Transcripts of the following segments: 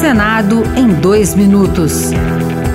Senado em dois minutos.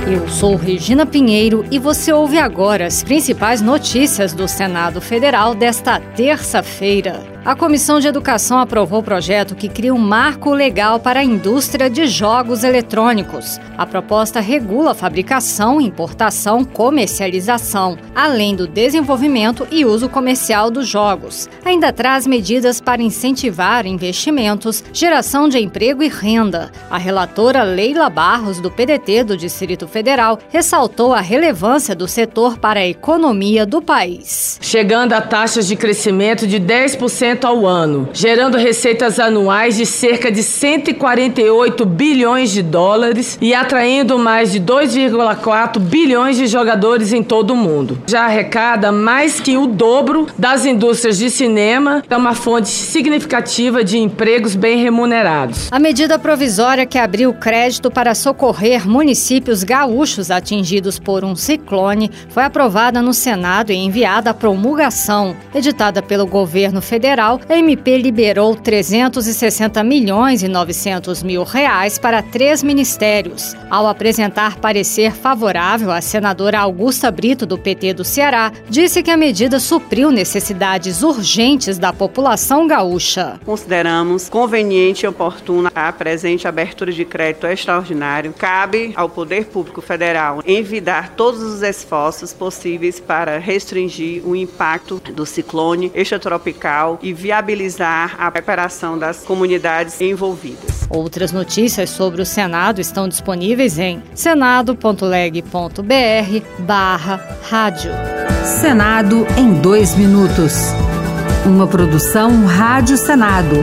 Eu sou Regina Pinheiro e você ouve agora as principais notícias do Senado Federal desta terça-feira. A Comissão de Educação aprovou o projeto que cria um marco legal para a indústria de jogos eletrônicos. A proposta regula a fabricação, importação, comercialização, além do desenvolvimento e uso comercial dos jogos. Ainda traz medidas para incentivar investimentos, geração de emprego e renda. A relatora Leila Barros, do PDT do Distrito Federal, ressaltou a relevância do setor para a economia do país. Chegando a taxas de crescimento de 10% ao ano, gerando receitas anuais de cerca de 148 bilhões de dólares e atraindo mais de 2,4 bilhões de jogadores em todo o mundo. Já arrecada mais que o dobro das indústrias de cinema, é uma fonte significativa de empregos bem remunerados. A medida provisória que abriu crédito para socorrer municípios gaúchos atingidos por um ciclone foi aprovada no Senado e enviada à promulgação, editada pelo governo federal a MP liberou 360 milhões e 900 mil reais para três ministérios. Ao apresentar parecer favorável, a senadora Augusta Brito, do PT do Ceará, disse que a medida supriu necessidades urgentes da população gaúcha. Consideramos conveniente e oportuna a presente abertura de crédito extraordinário. Cabe ao Poder Público Federal envidar todos os esforços possíveis para restringir o impacto do ciclone extratropical e viabilizar a preparação das comunidades envolvidas. Outras notícias sobre o Senado estão disponíveis em senado.leg.br barra rádio. Senado em dois minutos. Uma produção Rádio Senado.